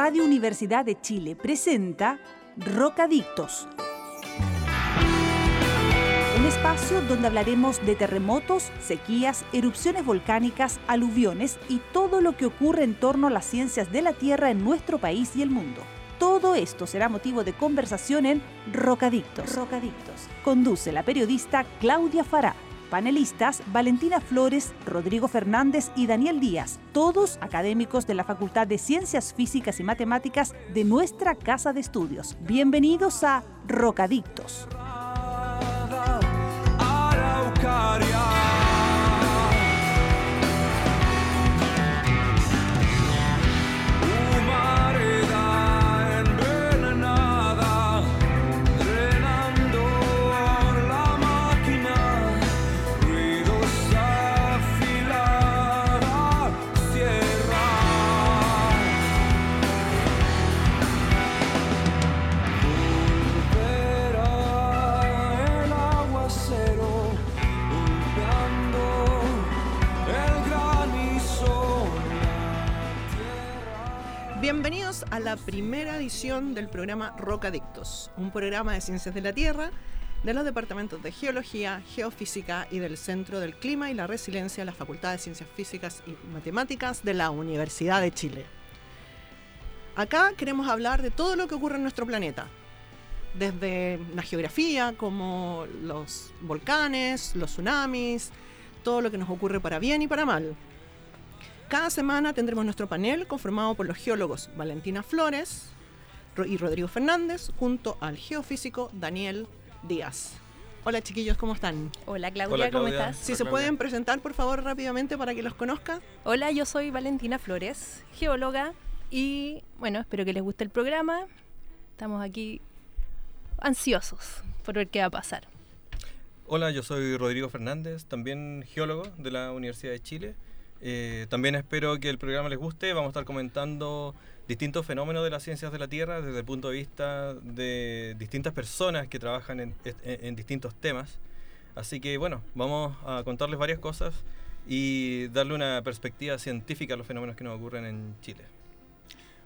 Radio Universidad de Chile presenta Rocadictos. Un espacio donde hablaremos de terremotos, sequías, erupciones volcánicas, aluviones y todo lo que ocurre en torno a las ciencias de la Tierra en nuestro país y el mundo. Todo esto será motivo de conversación en Rocadictos. Rocadictos. Conduce la periodista Claudia Fará. Panelistas Valentina Flores, Rodrigo Fernández y Daniel Díaz, todos académicos de la Facultad de Ciencias Físicas y Matemáticas de nuestra Casa de Estudios. Bienvenidos a Rocadictos. La primera edición del programa Rocadictos, un programa de ciencias de la Tierra de los departamentos de Geología, Geofísica y del Centro del Clima y la Resiliencia de la Facultad de Ciencias Físicas y Matemáticas de la Universidad de Chile. Acá queremos hablar de todo lo que ocurre en nuestro planeta, desde la geografía, como los volcanes, los tsunamis, todo lo que nos ocurre para bien y para mal. Cada semana tendremos nuestro panel conformado por los geólogos Valentina Flores y Rodrigo Fernández junto al geofísico Daniel Díaz. Hola chiquillos, ¿cómo están? Hola Claudia, Hola, ¿cómo estás? Si se pueden presentar por favor rápidamente para que los conozca. Hola, yo soy Valentina Flores, geóloga y bueno, espero que les guste el programa. Estamos aquí ansiosos por ver qué va a pasar. Hola, yo soy Rodrigo Fernández, también geólogo de la Universidad de Chile. Eh, también espero que el programa les guste. Vamos a estar comentando distintos fenómenos de las ciencias de la Tierra desde el punto de vista de distintas personas que trabajan en, en- en distintos temas. Así que bueno, vamos a contarles varias cosas y darle una perspectiva científica a los fenómenos que nos ocurren en Chile.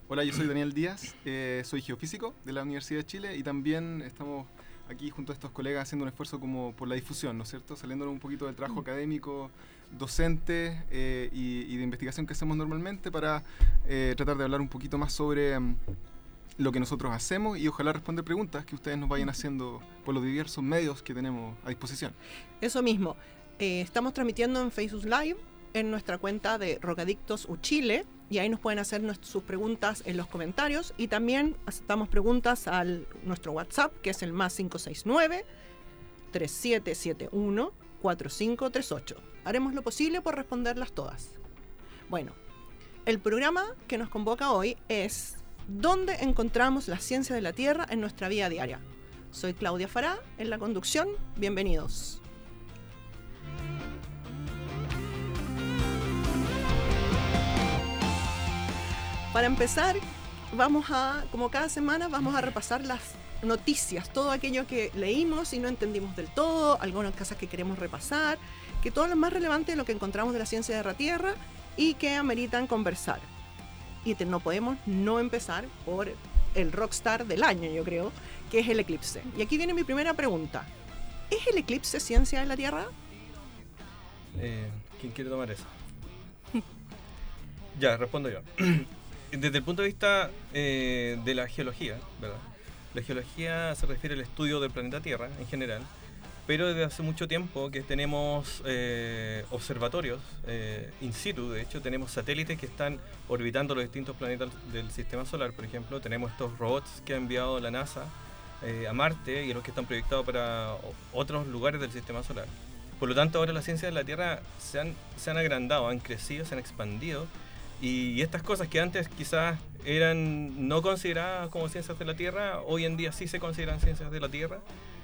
Hola, yo soy Daniel Díaz, eh, soy geofísico de la Universidad de Chile y también estamos aquí junto a estos colegas haciendo un esfuerzo como por la difusión, ¿no es cierto? Saliéndonos un poquito del trabajo académico, docente eh, y, y de investigación que hacemos normalmente para eh, tratar de hablar un poquito más sobre mm, lo que nosotros hacemos y ojalá responder preguntas que ustedes nos vayan haciendo por los diversos medios que tenemos a disposición. Eso mismo, eh, estamos transmitiendo en Facebook Live en nuestra cuenta de Rocadictos Uchile y ahí nos pueden hacer sus preguntas en los comentarios y también aceptamos preguntas al nuestro WhatsApp que es el más 569 3771 4538. Haremos lo posible por responderlas todas. Bueno, el programa que nos convoca hoy es ¿Dónde encontramos la ciencia de la Tierra en nuestra vida diaria? Soy Claudia Fará en la conducción. Bienvenidos. Para empezar, vamos a, como cada semana, vamos a repasar las noticias, todo aquello que leímos y no entendimos del todo, algunas cosas que queremos repasar, que todo lo más relevante de lo que encontramos de la ciencia de la Tierra y que ameritan conversar. Y te- no podemos no empezar por el rockstar del año, yo creo, que es el eclipse. Y aquí viene mi primera pregunta. ¿Es el eclipse ciencia de la Tierra? Eh, ¿Quién quiere tomar eso? ya, respondo yo. Desde el punto de vista eh, de la geología, ¿verdad? La geología se refiere al estudio del planeta Tierra en general, pero desde hace mucho tiempo que tenemos eh, observatorios eh, in situ, de hecho tenemos satélites que están orbitando los distintos planetas del sistema solar, por ejemplo, tenemos estos robots que ha enviado la NASA eh, a Marte y los que están proyectados para otros lugares del sistema solar. Por lo tanto, ahora las ciencias de la Tierra se han, se han agrandado, han crecido, se han expandido. Y estas cosas que antes quizás eran no consideradas como ciencias de la Tierra, hoy en día sí se consideran ciencias de la Tierra.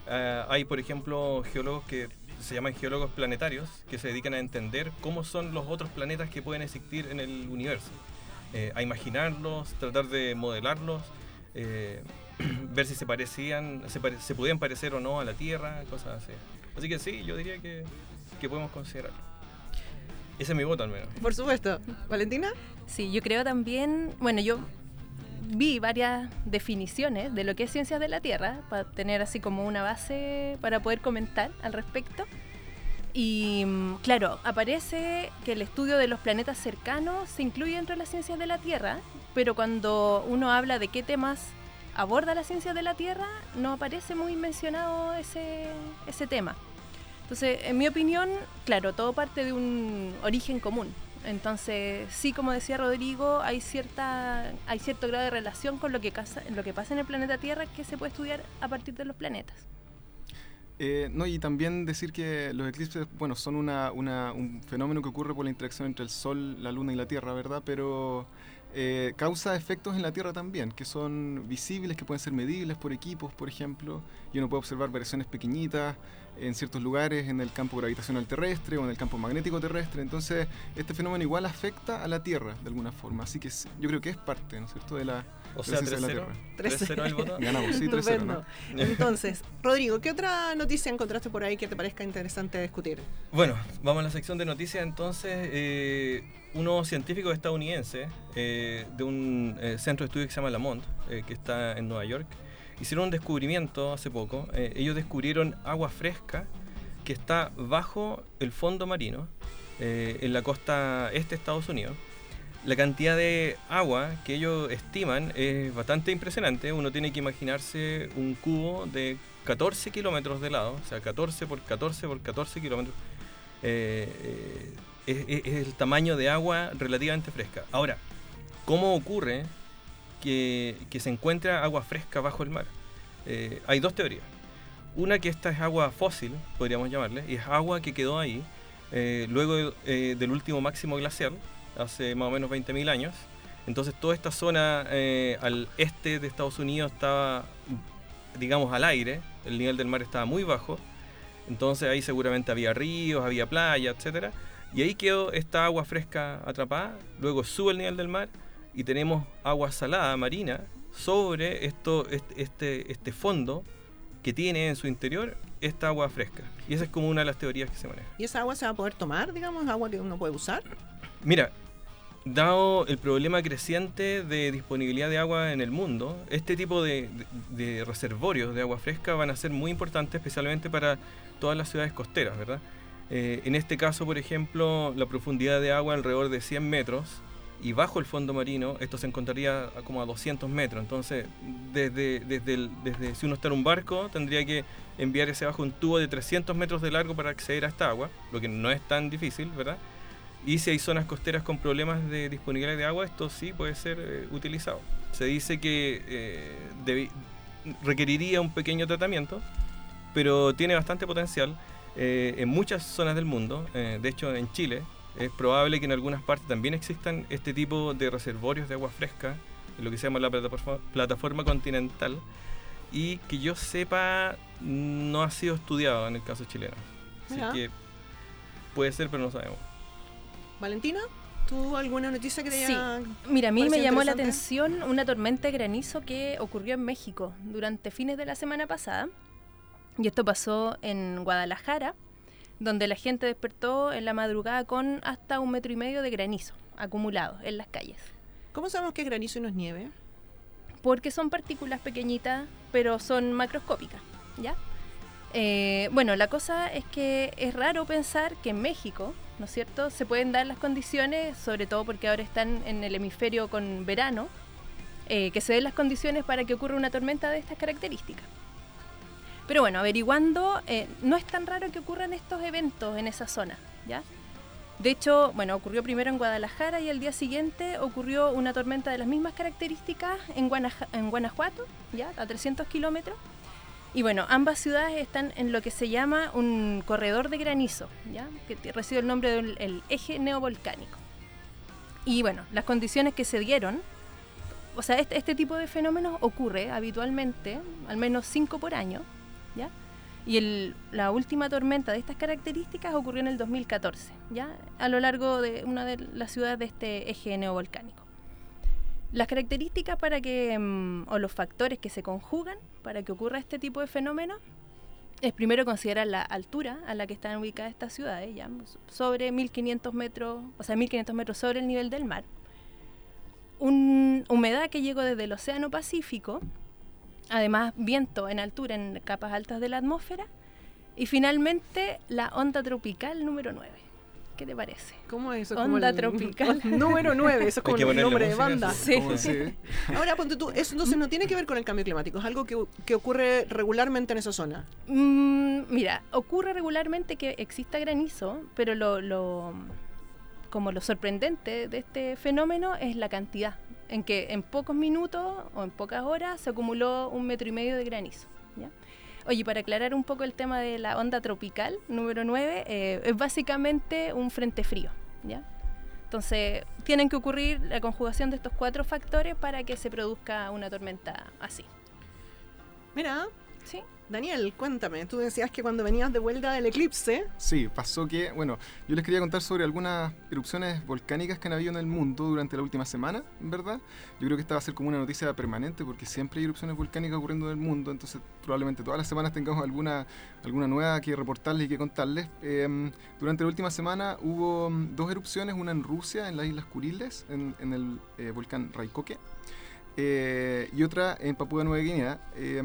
Ah, hay, por ejemplo, geólogos que se llaman geólogos planetarios, que se dedican a entender cómo son los otros planetas que pueden existir en el universo. Eh, a imaginarlos, tratar de modelarlos, eh, ver si se parecían, se, pare- se podían parecer o no a la Tierra, cosas así. Así que sí, yo diría que, que podemos considerarlo. Ese es mi voto al menos. Por supuesto. ¿Valentina? Sí, yo creo también, bueno, yo vi varias definiciones de lo que es ciencias de la Tierra, para tener así como una base para poder comentar al respecto. Y mm, claro, aparece que el estudio de los planetas cercanos se incluye dentro de las ciencias de la Tierra, pero cuando uno habla de qué temas aborda la ciencia de la Tierra, no aparece muy mencionado ese, ese tema. Entonces, en mi opinión, claro, todo parte de un origen común. Entonces, sí, como decía Rodrigo, hay cierta hay cierto grado de relación con lo que, pasa, lo que pasa en el planeta Tierra que se puede estudiar a partir de los planetas. Eh, no, y también decir que los eclipses, bueno, son una, una, un fenómeno que ocurre por la interacción entre el Sol, la Luna y la Tierra, ¿verdad? Pero eh, causa efectos en la Tierra también, que son visibles, que pueden ser medibles por equipos, por ejemplo, y uno puede observar variaciones pequeñitas en ciertos lugares en el campo gravitacional terrestre o en el campo magnético terrestre. Entonces, este fenómeno igual afecta a la Tierra de alguna forma. Así que yo creo que es parte, ¿no es cierto?, de la, o sea, 3-0 el voto. Ganamos, sí, 3-0. ¿no? Entonces, Rodrigo, ¿qué otra noticia encontraste por ahí que te parezca interesante discutir? Bueno, vamos a la sección de noticias entonces. Eh, unos científicos estadounidenses eh, de un eh, centro de estudio que se llama Lamont, eh, que está en Nueva York, hicieron un descubrimiento hace poco. ellos descubrieron agua fresca que está bajo el fondo marino en la costa este de Estados Unidos. La cantidad de agua que ellos estiman es bastante impresionante. Uno tiene que imaginarse un cubo de 14 kilómetros de lado, o sea, 14 por 14 por 14 kilómetros es, el tamaño de agua relativamente fresca. Ahora, ¿cómo ocurre que, se encuentra agua fresca bajo el mar? Eh, hay dos teorías. Una que esta es agua fósil, podríamos llamarle, y es agua que quedó ahí eh, luego eh, del último máximo glacial, hace más o menos 20.000 años. Entonces toda esta zona al este de Estados Unidos estaba, digamos, al aire, el nivel del mar estaba muy bajo, entonces ahí seguramente había ríos, había playa, etcétera y ahí quedó esta agua fresca atrapada, luego sube el nivel del mar y tenemos agua salada marina sobre esto, este, este, fondo que tiene en su interior esta agua fresca. Y esa es como una de las teorías que se maneja. ¿Y esa agua se va a poder tomar, digamos, agua que uno puede usar? Mira, dado el problema creciente de disponibilidad de agua en el mundo, este tipo de, de reservorios de agua fresca van a ser muy importantes, especialmente para todas las ciudades costeras, ¿verdad? Eh, en este caso, por ejemplo, la profundidad de agua alrededor de 100 metros y bajo el fondo marino esto se encontraría como a 200 metros. Entonces, desde, desde, desde si uno está en un barco, tendría que enviar ese bajo un tubo de 300 metros de largo para acceder a esta agua, lo que no es tan difícil, ¿verdad? Y si hay zonas costeras con problemas de disponibilidad de agua, esto sí puede ser eh, utilizado. Se dice que eh, requeriría un pequeño tratamiento, pero tiene bastante potencial eh, en muchas zonas del mundo, eh, de hecho en Chile, es probable que en algunas partes también existan este tipo de reservorios de agua fresca, en lo que se llama la plataforma, continental, y que yo sepa no ha sido estudiado en el caso chileno. Así que puede ser, pero no sabemos. Valentina, ¿tú alguna noticia que te haya Sí, mira, a mí me llamó la atención una tormenta de granizo que ocurrió en México durante fines de la semana pasada. Y esto pasó en Guadalajara, donde la gente despertó en la madrugada con hasta un metro y medio de granizo acumulado en las calles. ¿Cómo sabemos que es granizo y no es nieve? Porque son partículas pequeñitas, pero son macroscópicas, ¿ya? Eh, bueno, la cosa es que es raro pensar que en México, ¿no es cierto?, se pueden dar las condiciones, sobre todo porque ahora están en el hemisferio con verano, eh, que se den las condiciones para que ocurra una tormenta de estas características. Pero bueno, averiguando, eh, no es tan raro que ocurran estos eventos en esa zona, ¿ya? De hecho, bueno, ocurrió primero en Guadalajara y el día siguiente ocurrió una tormenta de las mismas características en, en Guanajuato, ya, a 300 kilómetros. Y bueno, ambas ciudades están en lo que se llama un corredor de granizo, ¿ya? que recibe el nombre del eje neovolcánico. Y bueno, las condiciones que se dieron, o sea, este, este tipo de fenómenos ocurre habitualmente, al menos cinco por año, y la última tormenta de estas características ocurrió en el 2014, ¿ya? A lo largo de una de las ciudades de este eje neovolcánico. Las características para que, mm, o los factores que se conjugan para que ocurra este tipo de fenómenos, es primero considerar la altura a la que están ubicadas estas ciudades, ya sobre 1500 metros, o sea, 1500 metros sobre el nivel del mar. un, humedad que llegó desde el Océano Pacífico, además viento en altura en capas altas de la atmósfera, y finalmente la onda tropical número 9. ¿Qué te parece? ¿Cómo es eso? Onda tropical. Número 9, eso es como el nombre de banda. Sí. Sí. Ahora, ponte tú, eso entonces no tiene que ver con el cambio climático, es algo que, que ocurre regularmente en esa zona. Mm, mira, ocurre regularmente que exista granizo, pero lo, lo- como lo sorprendente de este fenómeno es la cantidad, en que en pocos minutos o en pocas horas se acumuló un metro y medio de granizo. ¿ya? Oye, para aclarar un poco el tema de la onda tropical, número 9, eh, es básicamente un frente frío. ¿ya? Entonces, tienen que ocurrir la conjugación de estos cuatro factores para que se produzca una tormenta así. Mira, ¿Sí? Daniel, cuéntame, tú decías que cuando venías de vuelta del eclipse, Sí, pasó que, bueno, yo les quería contar sobre algunas erupciones volcánicas que han habido en el mundo durante la última semana, ¿verdad? Yo creo que esta va a ser como una noticia permanente porque siempre hay erupciones volcánicas ocurriendo en el mundo, entonces probablemente todas las semanas tengamos alguna, alguna nueva que reportarles y que contarles. Eh, durante la última semana hubo mm, dos erupciones, una en Rusia, en las Islas Kuriles, en, en el eh, volcán Raikoke, eh, y otra en Papúa Nueva Guinea. Eh,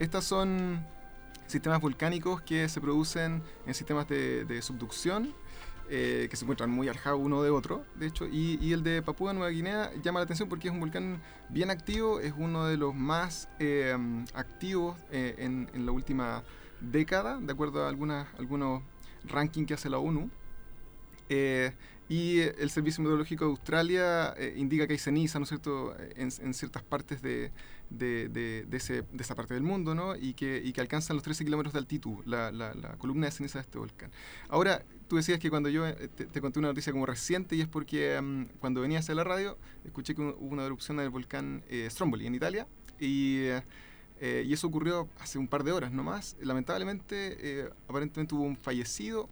estas son sistemas volcánicos que se producen en sistemas de, de subducción, eh, que se encuentran muy alejados uno de otro, de hecho, y, y el de Papúa Nueva Guinea llama la atención porque es un volcán bien activo, es uno de los más eh, activos eh, en, en la última década, de acuerdo a algunas, algunos rankings que hace la ONU. Eh, y eh, el Servicio Meteorológico de Australia eh, indica que hay ceniza, ¿no es cierto?, en, en ciertas partes de, de, de- de ese- de esa parte del mundo, ¿no? Y que, y que alcanzan los 13 kilómetros de altitud, la, la- la columna de ceniza de este volcán. Ahora, tú decías que cuando yo eh, te, te conté una noticia como reciente, y es porque mm, cuando venía hacia la radio, escuché que hubo una erupción del volcán eh, Stromboli en Italia, y, eh, eh, y eso ocurrió hace un par de horas nomás. Lamentablemente, eh, aparentemente hubo un fallecido,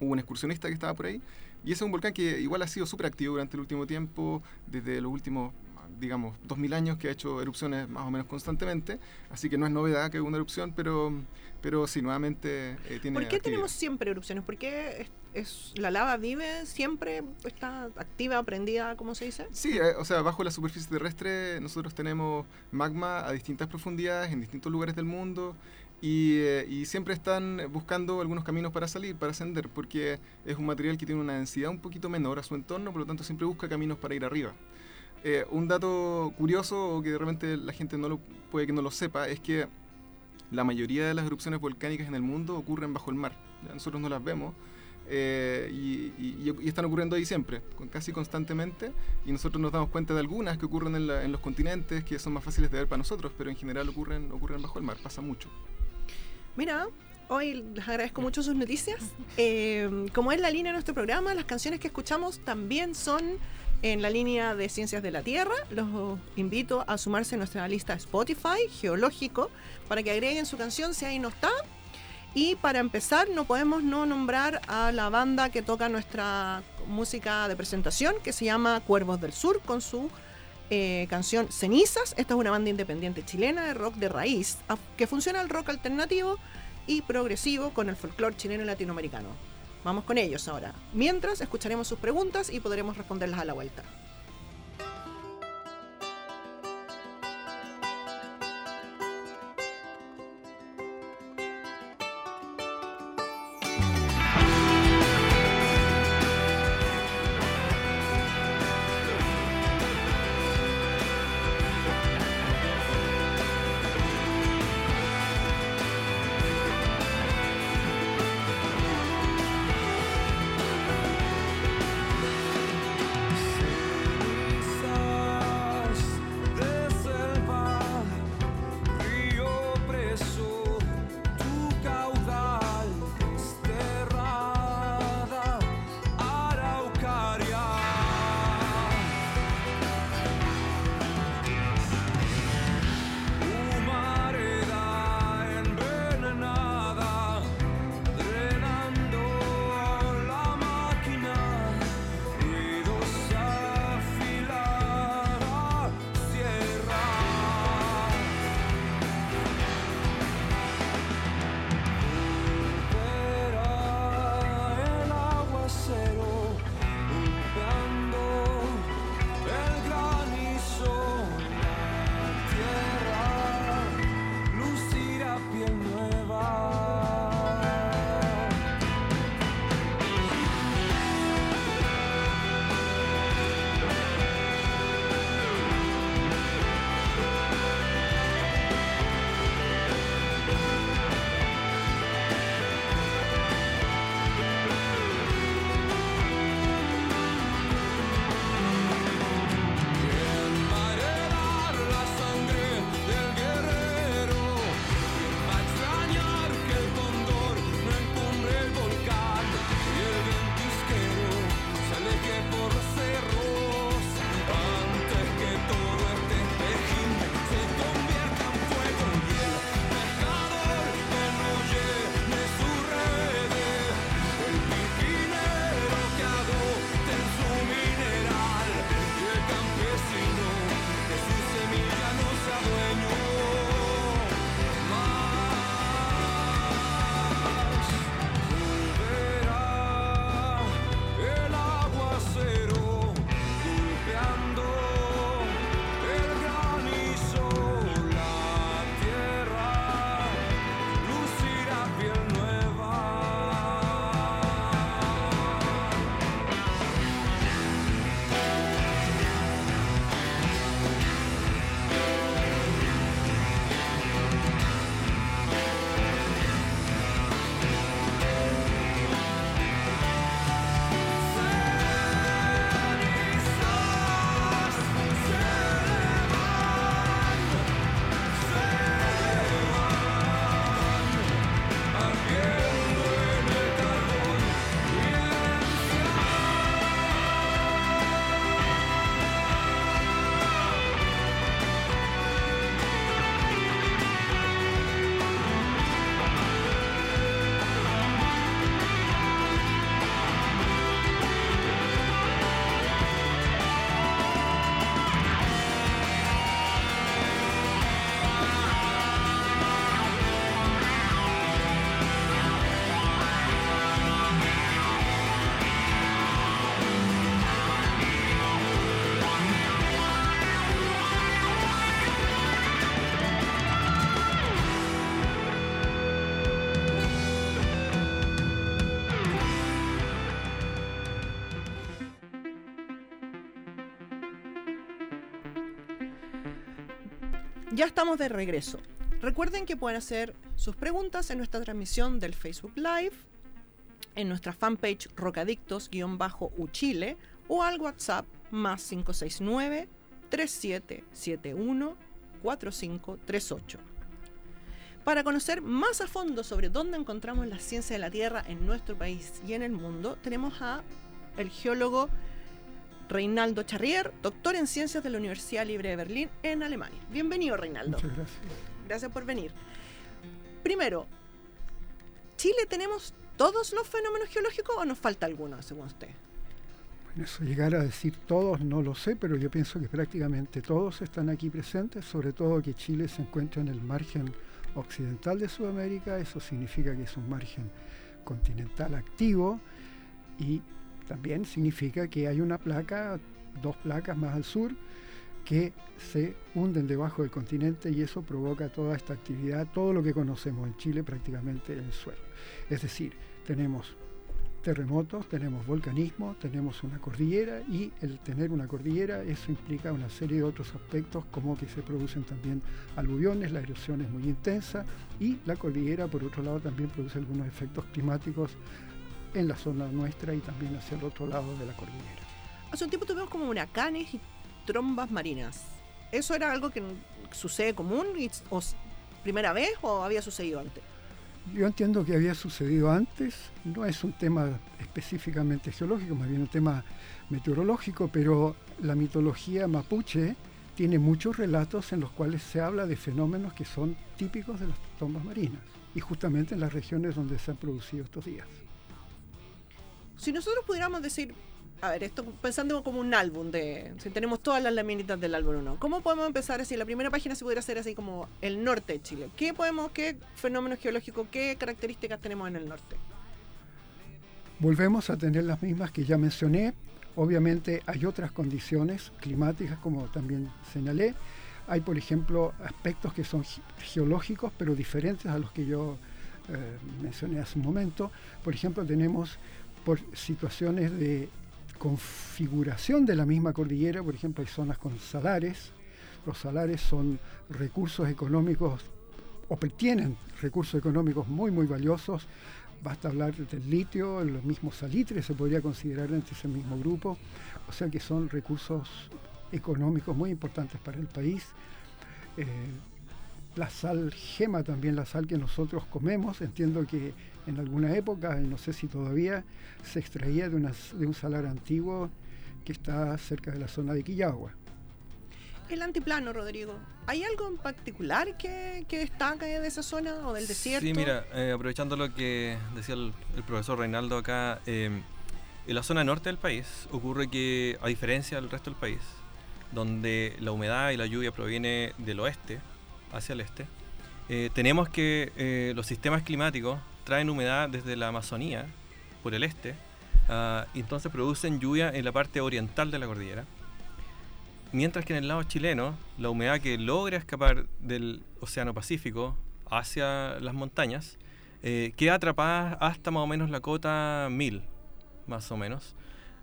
hubo un excursionista que estaba por ahí, y ese es un volcán que igual ha sido súper activo durante el último tiempo, desde los últimos, digamos, 2000 años que ha hecho erupciones más o menos constantemente, así que no es novedad que una erupción, pero, pero sí, nuevamente eh, tiene ¿por qué actividad. tenemos siempre erupciones? ¿Por qué es, es- la lava vive siempre, está activa, prendida, ¿cómo se dice? Sí, eh, o sea, bajo la superficie terrestre nosotros tenemos magma a distintas profundidades en distintos lugares del mundo y, eh, y siempre están buscando algunos caminos para salir, para ascender, porque es un material que tiene una densidad un poquito menor a su entorno, por lo tanto siempre busca caminos para ir arriba. Eh, un dato curioso o que de repente la gente no lo, puede que no lo sepa es que la mayoría de las erupciones volcánicas en el mundo ocurren bajo el mar. ¿ya? Nosotros no las vemos, eh, y, y- y están ocurriendo ahí siempre, con- casi constantemente, y nosotros nos damos cuenta de algunas que ocurren en, la- en los continentes, que son más fáciles de ver para nosotros, pero en general ocurren, ocurren bajo el mar, pasa mucho. Mira, hoy les agradezco mucho sus noticias. Eh, como es la línea de nuestro programa, las canciones que escuchamos también son en la línea de Ciencias de la Tierra. Los invito a sumarse a nuestra lista Spotify, Geológico, para que agreguen su canción si ahí no está. Y para empezar, no podemos no nombrar a la banda que toca nuestra música de presentación, que se llama Cuervos del Sur, con su eh, canción Cenizas. Esta es una banda independiente chilena de rock de raíz, que funciona el rock alternativo y progresivo con el folclore chileno y latinoamericano. Vamos con ellos ahora. Mientras, escucharemos sus preguntas y podremos responderlas a la vuelta. Ya estamos de regreso. Recuerden que pueden hacer sus preguntas en nuestra transmisión del Facebook Live, en nuestra fanpage Rocadictos-Uchile o al WhatsApp más 569 3771 4538. Para conocer más a fondo sobre dónde encontramos la ciencia de la Tierra en nuestro país y en el mundo, tenemos a el geólogo Reinaldo Charrier, doctor en ciencias de la Universidad Libre de Berlín en Alemania. Bienvenido, Reinaldo. Muchas gracias. Gracias por venir. Primero, ¿Chile tenemos todos los fenómenos geológicos o nos falta alguno, según usted? Bueno, eso llegar a decir todos no lo sé, pero yo pienso que prácticamente todos están aquí presentes, sobre todo que Chile se encuentra en el margen occidental de Sudamérica, eso significa que es un margen continental activo y también significa que hay una placa, dos placas más al sur, que se hunden debajo del continente y eso provoca toda esta actividad, todo lo que conocemos en Chile prácticamente en el suelo. Es decir, tenemos terremotos, tenemos volcanismo, tenemos una cordillera y el tener una cordillera eso implica una serie de otros aspectos como que se producen también aluviones, la erosión es muy intensa y la cordillera por otro lado también produce algunos efectos climáticos en la zona nuestra y también hacia el otro lado de la cordillera. Hace un tiempo tuvimos como huracanes y trombas marinas. ¿Eso era algo que sucede común y, o primera vez o había sucedido antes? Yo entiendo que había sucedido antes, no es un tema específicamente geológico, más bien un tema meteorológico, pero la mitología mapuche tiene muchos relatos en los cuales se habla de fenómenos que son típicos de las trombas marinas y justamente en las regiones donde se han producido estos días. Si nosotros pudiéramos decir, a ver, esto pensando como un álbum de, si tenemos todas las laminitas del álbum o no, ¿cómo podemos empezar así? La primera página se pudiera hacer así como el norte de Chile. ¿Qué podemos, qué fenómenos geológicos, qué características tenemos en el norte? Volvemos a tener las mismas que ya mencioné. Obviamente hay otras condiciones climáticas, como también señalé. Hay, por ejemplo, aspectos que son geológicos, pero diferentes a los que yo eh, mencioné hace un momento. Por ejemplo, tenemos por situaciones de configuración de la misma cordillera, por ejemplo, hay zonas con salares. Los salares son recursos económicos, o tienen recursos económicos muy, muy valiosos. Basta hablar del litio, los mismos salitres se podría considerar entre ese mismo grupo. O sea que son recursos económicos muy importantes para el país. Eh, la sal gema también, la sal que nosotros comemos, entiendo que en alguna época, no sé si todavía, se extraía de, de un salar antiguo que está cerca de la zona de Quillagua. El antiplano, Rodrigo, ¿hay algo en particular que, que destaca de esa zona o del desierto? Sí, mira, eh, aprovechando lo que decía el, profesor Reinaldo acá, eh, en la zona norte del país ocurre que, a diferencia del resto del país, donde la humedad y la lluvia proviene del oeste hacia el este, eh, tenemos que los sistemas climáticos traen humedad desde la Amazonía, por el este, uh, y entonces producen lluvia en la parte oriental de la cordillera. Mientras que en el lado chileno, la humedad que logra escapar del Océano Pacífico hacia las montañas eh, queda atrapada hasta más o menos la cota 1000, más o menos.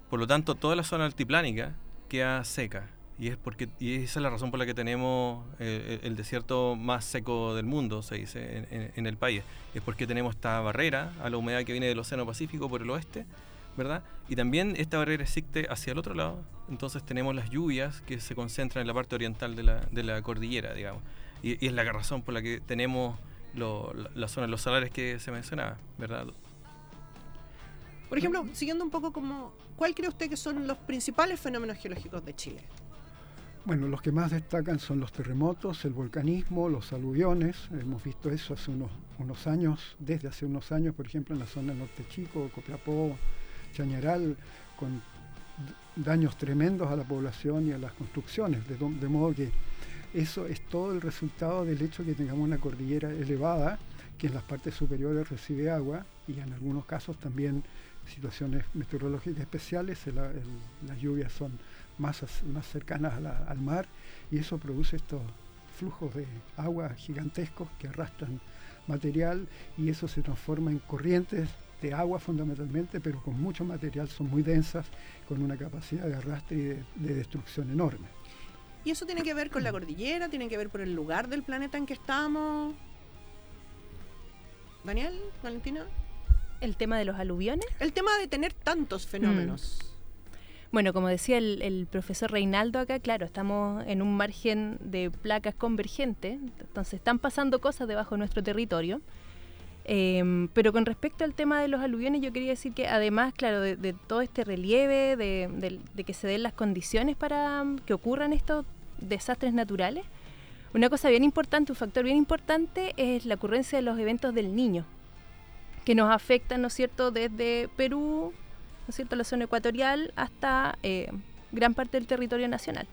Por lo tanto, toda la zona altiplánica queda seca. Y, es porque, y esa es la razón por la que tenemos eh, el desierto más seco del mundo, se dice, en, el país. Es porque tenemos esta barrera a la humedad que viene del Océano Pacífico por el oeste, ¿verdad? Y también esta barrera existe hacia el otro lado. Entonces tenemos las lluvias que se concentran en la parte oriental de la, de la cordillera, digamos. Y, es la razón por la que tenemos la, zona los salares que se mencionaba, ¿verdad? Por ejemplo, siguiendo un poco como, ¿cuál cree usted que son los principales fenómenos geológicos de Chile? Bueno, los que más destacan son los terremotos, el volcanismo, los aluviones. Hemos visto eso hace unos, años, desde hace unos años, por ejemplo, en la zona norte chico, Copiapó, Chañaral, con daños tremendos a la población y a las construcciones. De, de modo que eso es todo el resultado del hecho de que tengamos una cordillera elevada que en las partes superiores recibe agua y en algunos casos también situaciones meteorológicas especiales, las lluvias son más, más cercanas al mar y eso produce estos flujos de agua gigantescos que arrastran material y eso se transforma en corrientes de agua fundamentalmente, pero con mucho material, son muy densas, con una capacidad de arrastre y de, destrucción enorme. Y eso tiene que ver con la cordillera, tiene que ver por el lugar del planeta en que estamos. Daniel, Valentina. El tema de los aluviones. El tema de tener tantos fenómenos. Mm. Bueno, como decía el, profesor Reinaldo acá, claro, estamos en un margen de placas convergentes, entonces están pasando cosas debajo de nuestro territorio. Eh, pero con respecto al tema de los aluviones, yo quería decir que además, claro, de, todo este relieve, de, de, de, que se den las condiciones para que ocurran estos desastres naturales, una cosa bien importante, un factor bien importante es la ocurrencia de los eventos del niño, que nos afectan, ¿no es cierto?, desde Perú, ¿no es cierto?, la zona ecuatorial hasta eh, gran parte del territorio nacional.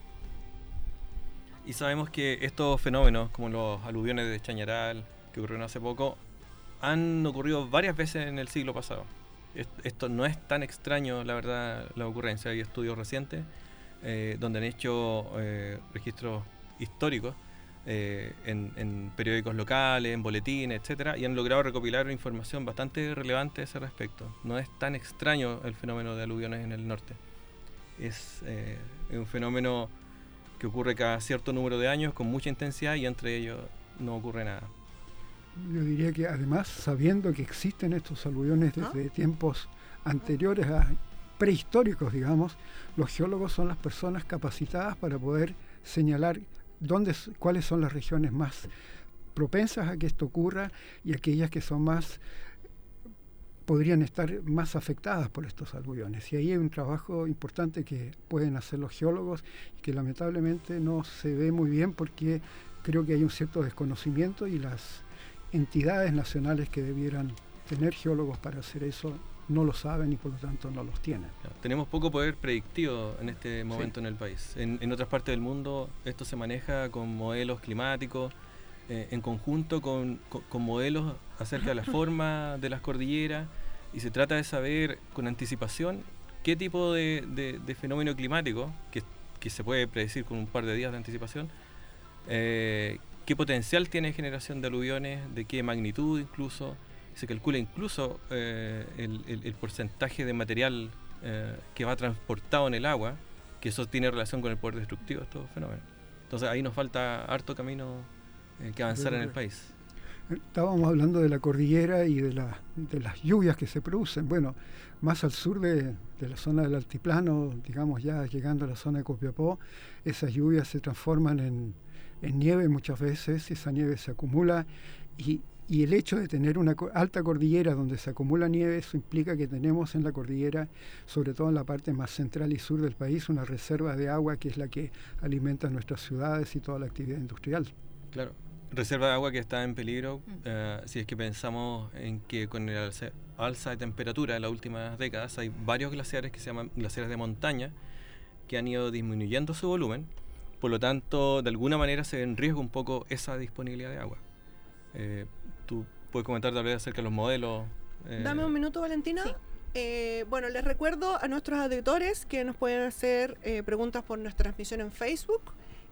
Y sabemos que estos fenómenos, como los aluviones de Chañaral, que ocurrieron hace poco, han ocurrido varias veces en el siglo pasado. Esto no es tan extraño, la verdad, la ocurrencia. Hay estudios recientes eh, donde han hecho eh, registros históricos eh, en, en, periódicos locales, en boletines, etcétera, y han logrado recopilar información bastante relevante a ese respecto. No es tan extraño el fenómeno de aluviones en el norte. Es, eh, un fenómeno que ocurre cada cierto número de años con mucha intensidad y entre ellos no ocurre nada. Yo diría que además, sabiendo que existen estos aluviones desde ¿Ah? tiempos anteriores a prehistóricos, digamos, los geólogos son las personas capacitadas para poder señalar dónde, cuáles son las regiones más propensas a que esto ocurra y aquellas que son más podrían estar más afectadas por estos aluviones. Y ahí hay un trabajo importante que pueden hacer los geólogos y que lamentablemente no se ve muy bien porque creo que hay un cierto desconocimiento y las entidades nacionales que debieran tener geólogos para hacer eso no lo saben y por lo tanto no los tienen. Claro, tenemos poco poder predictivo en este momento sí. en el país. En, en, otras partes del mundo esto se maneja con modelos climáticos, eh, en conjunto con, con, con, modelos acerca de la forma de las cordilleras y se trata de saber con anticipación qué tipo de, de, de fenómeno climático, que, que, se puede predecir con un par de días de anticipación, eh, qué potencial tiene generación de aluviones, de qué magnitud incluso, se calcula incluso eh, el, el, el, porcentaje de material eh, que va transportado en el agua, que eso tiene relación con el poder destructivo de estos fenómenos. Entonces ahí nos falta harto camino eh, que avanzar en el país. Estábamos hablando de la cordillera y de, la, de, las lluvias que se producen. Bueno, más al sur de, de, la zona del altiplano, digamos ya llegando a la zona de Copiapó, esas lluvias se transforman en, en nieve muchas veces, esa nieve se acumula y, y el hecho de tener una alta cordillera donde se acumula nieve, eso implica que tenemos en la cordillera, sobre todo en la parte más central y sur del país, una reserva de agua que es la que alimenta nuestras ciudades y toda la actividad industrial. Claro, reserva de agua que está en peligro mm. uh, si es que pensamos en que con el alza, alza de temperatura en las últimas décadas hay varios glaciares que se llaman glaciares de montaña que han ido disminuyendo su volumen, por lo tanto, de alguna manera se ve en riesgo un poco esa disponibilidad de agua. Eh, tú puedes comentar tal vez acerca de los modelos. Eh. Dame un minuto, Valentina. Sí. Eh, bueno, les recuerdo a nuestros auditores que nos pueden hacer eh, preguntas por nuestra transmisión en Facebook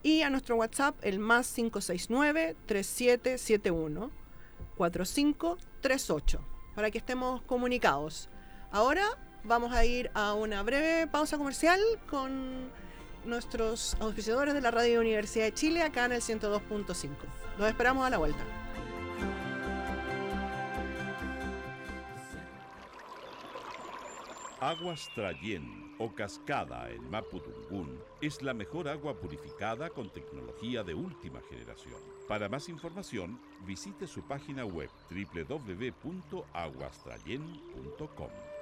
y a nuestro WhatsApp, el más 569-3771-4538, para que estemos comunicados. Ahora vamos a ir a una breve pausa comercial con nuestros auspiciadores de la Radio Universidad de Chile acá en el 102.5. Los esperamos a la vuelta. Aguas Trayén o Cascada en Mapudungún es la mejor agua purificada con tecnología de última generación. Para más información, visite su página web www.aguastrayen.com.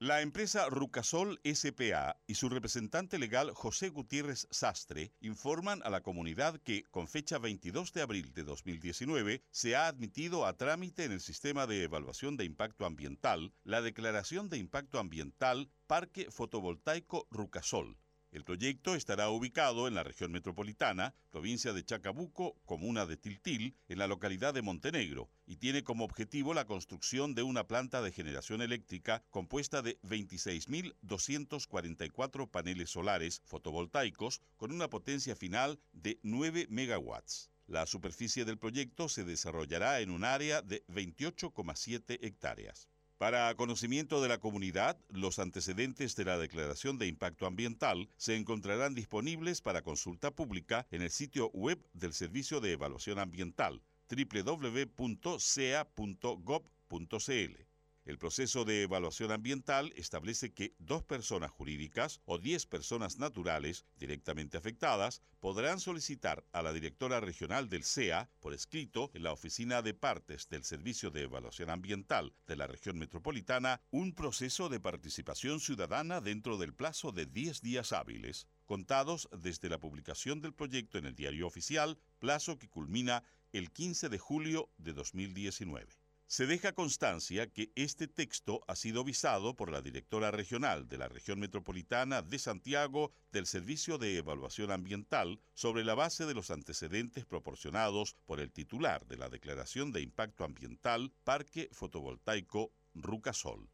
La empresa Rucasol SPA y su representante legal José Gutiérrez Sastre informan a la comunidad que, con fecha 22 de abril de 2019, se ha admitido a trámite en el sistema de evaluación de impacto ambiental la declaración de impacto ambiental Parque Fotovoltaico Rucasol el proyecto estará ubicado en la región metropolitana, provincia de Chacabuco, comuna de Tiltil, en la localidad de Montenegro, y tiene como objetivo la construcción de una planta de generación eléctrica compuesta de 26.244 paneles solares fotovoltaicos con una potencia final de 9 megawatts. La superficie del proyecto se desarrollará en un área de 28,7 hectáreas. Para conocimiento de la comunidad, los antecedentes de la Declaración de Impacto Ambiental se encontrarán disponibles para consulta pública en el sitio web del Servicio de Evaluación Ambiental www.sea.gov.cl. El proceso de evaluación ambiental establece que dos personas jurídicas o diez personas naturales directamente afectadas podrán solicitar a la directora regional del SEA por escrito en la oficina de partes del Servicio de Evaluación Ambiental de la región metropolitana un proceso de participación ciudadana dentro del plazo de 10 días hábiles, contados desde la publicación del proyecto en el diario oficial, plazo que culmina el 15 de julio de 2019. Se deja constancia que este texto ha sido visado por la directora regional de la región metropolitana de Santiago del Servicio de Evaluación Ambiental sobre la base de los antecedentes proporcionados por el titular de la Declaración de Impacto Ambiental Parque Fotovoltaico Rucasol.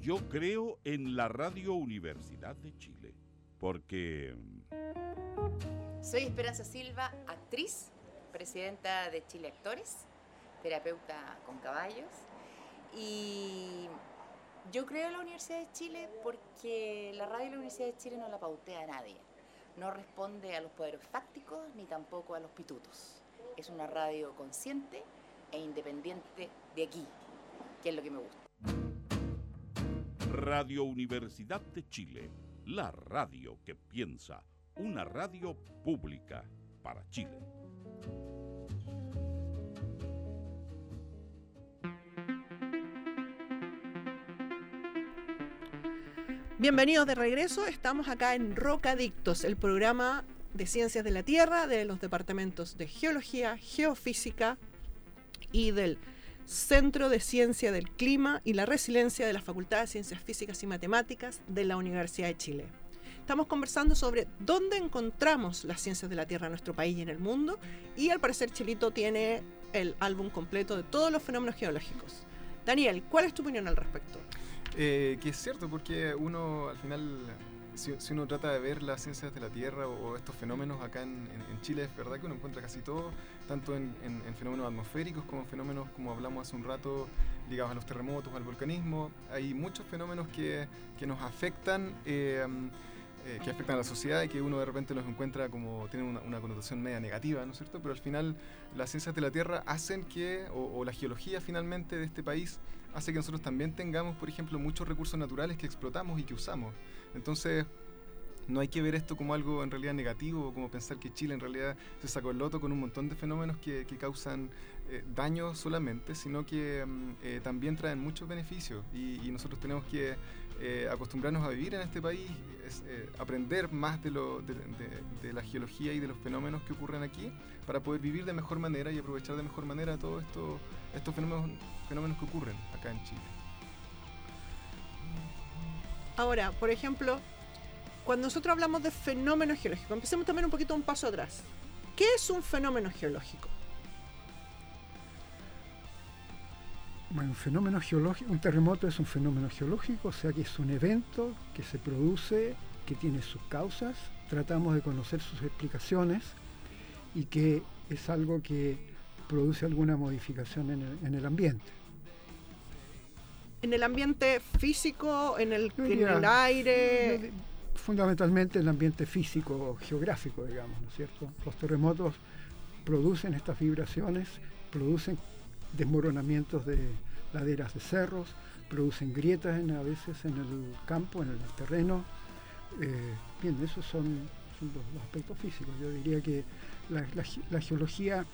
Yo creo en la Radio Universidad de Chile, porque... Soy Esperanza Silva, actriz presidenta de Chile Actores, terapeuta con caballos. Y yo creo en la Universidad de Chile porque la radio de la Universidad de Chile no la pautea a nadie. No responde a los poderes fácticos ni tampoco a los pitutos. Es una radio consciente e independiente de aquí, que es lo que me gusta. Radio Universidad de Chile, la radio que piensa, una radio pública para Chile. Bienvenidos de regreso, estamos acá en Rocadictos, el programa de ciencias de la Tierra de los departamentos de Geología, Geofísica y del Centro de Ciencia del Clima y la Resiliencia de la Facultad de Ciencias Físicas y Matemáticas de la Universidad de Chile. Estamos conversando sobre dónde encontramos las ciencias de la Tierra en nuestro país y en el mundo y al parecer Chilito tiene el álbum completo de todos los fenómenos geológicos. Daniel, ¿cuál es tu opinión al respecto? Eh, que es cierto, porque uno al final, si, uno trata de ver las ciencias de la Tierra o, estos fenómenos acá en, Chile, es verdad que uno encuentra casi todo, tanto en, fenómenos atmosféricos como en fenómenos, como hablamos hace un rato, ligados a los terremotos, al volcanismo. Hay muchos fenómenos que, nos afectan. Eh, eh, que afectan a la sociedad y que uno de repente los encuentra como tienen una, connotación media negativa, ¿no es cierto? Pero al final las ciencias de la Tierra hacen que, o, la geología finalmente de este país, hace que nosotros también tengamos, por ejemplo, muchos recursos naturales que explotamos y que usamos. Entonces, no hay que ver esto como algo en realidad negativo, como pensar que Chile en realidad se sacó el loto con un montón de fenómenos que, causan eh, daño solamente, sino que mm, eh, también traen muchos beneficios y, nosotros tenemos que eh, acostumbrarnos a vivir en este país, aprender más de, lo, de, la geología y de los fenómenos que ocurren aquí para poder vivir de mejor manera y aprovechar de mejor manera todos esto, estos fenómenos, fenómenos que ocurren acá en Chile. Ahora, por ejemplo, cuando nosotros hablamos de fenómenos geológicos, empecemos también un poquito un paso atrás. ¿Qué es un fenómeno geológico? Bueno, un fenómeno geológico, un terremoto es un fenómeno geológico, o sea que es un evento que se produce, que tiene sus causas, tratamos de conocer sus explicaciones y que es algo que produce alguna modificación en el, ambiente. ¿En el ambiente físico, en el, en el aire? fundamentalmente el ambiente físico geográfico, digamos, ¿no es cierto? Los terremotos producen estas vibraciones, producen desmoronamientos de laderas de cerros, producen grietas en, a veces en el campo, en el terreno. Eh, bien, esos son, los, aspectos físicos. Yo diría que la geología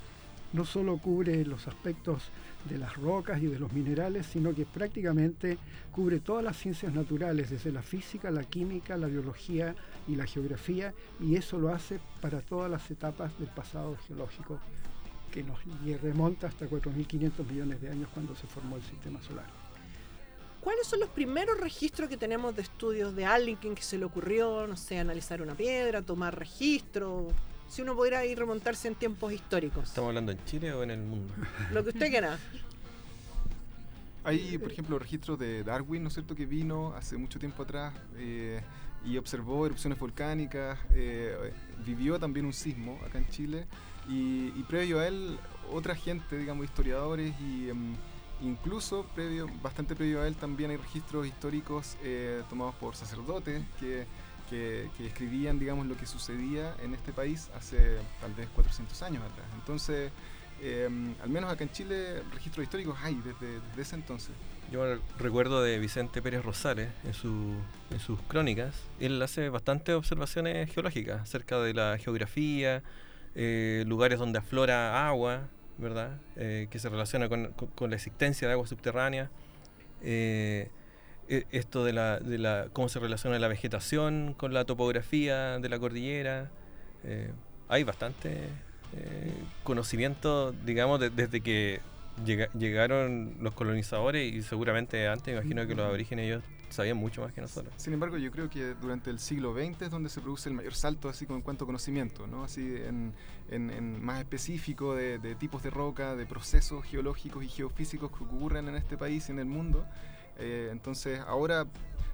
no solo cubre los aspectos de las rocas y de los minerales, sino que prácticamente cubre todas las ciencias naturales, desde la física, la química, la biología y la geografía, y eso lo hace para todas las etapas del pasado geológico, que nos remonta hasta 4.500 millones de años cuando se formó el sistema solar. ¿Cuáles son los primeros registros que tenemos de estudios de alguien que se le ocurrió, no sé, analizar una piedra, tomar registro, si uno pudiera ir remontarse en tiempos históricos. ¿Estamos hablando en Chile o en el mundo? Lo que usted quiera. Hay, por ejemplo, registros de Darwin, ¿no es cierto?, que vino hace mucho tiempo atrás eh, y observó erupciones volcánicas, eh, vivió también un sismo acá en Chile y, previo a él otra gente, digamos, historiadores y, em, incluso previo, bastante previo a él también hay registros históricos eh, tomados por sacerdotes que, que, que, escribían, digamos, lo que sucedía en este país hace tal vez 400 años atrás. Entonces, eh, al menos acá en Chile, registros históricos hay desde, desde, ese entonces. Yo recuerdo de Vicente Pérez Rosales en, su, en sus crónicas. Él hace bastantes observaciones geológicas acerca de la geografía, eh, lugares donde aflora agua, ¿verdad? Eh, que se relaciona con, con, con, la existencia de agua subterránea. Eh, esto de la, de la, cómo se relaciona la vegetación con la topografía de la cordillera. Eh, hay bastante conocimiento, digamos, de, desde que llega, llegaron los colonizadores y seguramente antes, imagino que los aborígenes ellos sabían mucho más que nosotros. Sin embargo, yo creo que durante el siglo XX es donde se produce el mayor salto así con, en cuanto a conocimiento, ¿no? Así en, en, en más específico de, de, tipos de roca, de procesos geológicos y geofísicos que ocurren en este país y en el mundo. Eh, entonces, ahora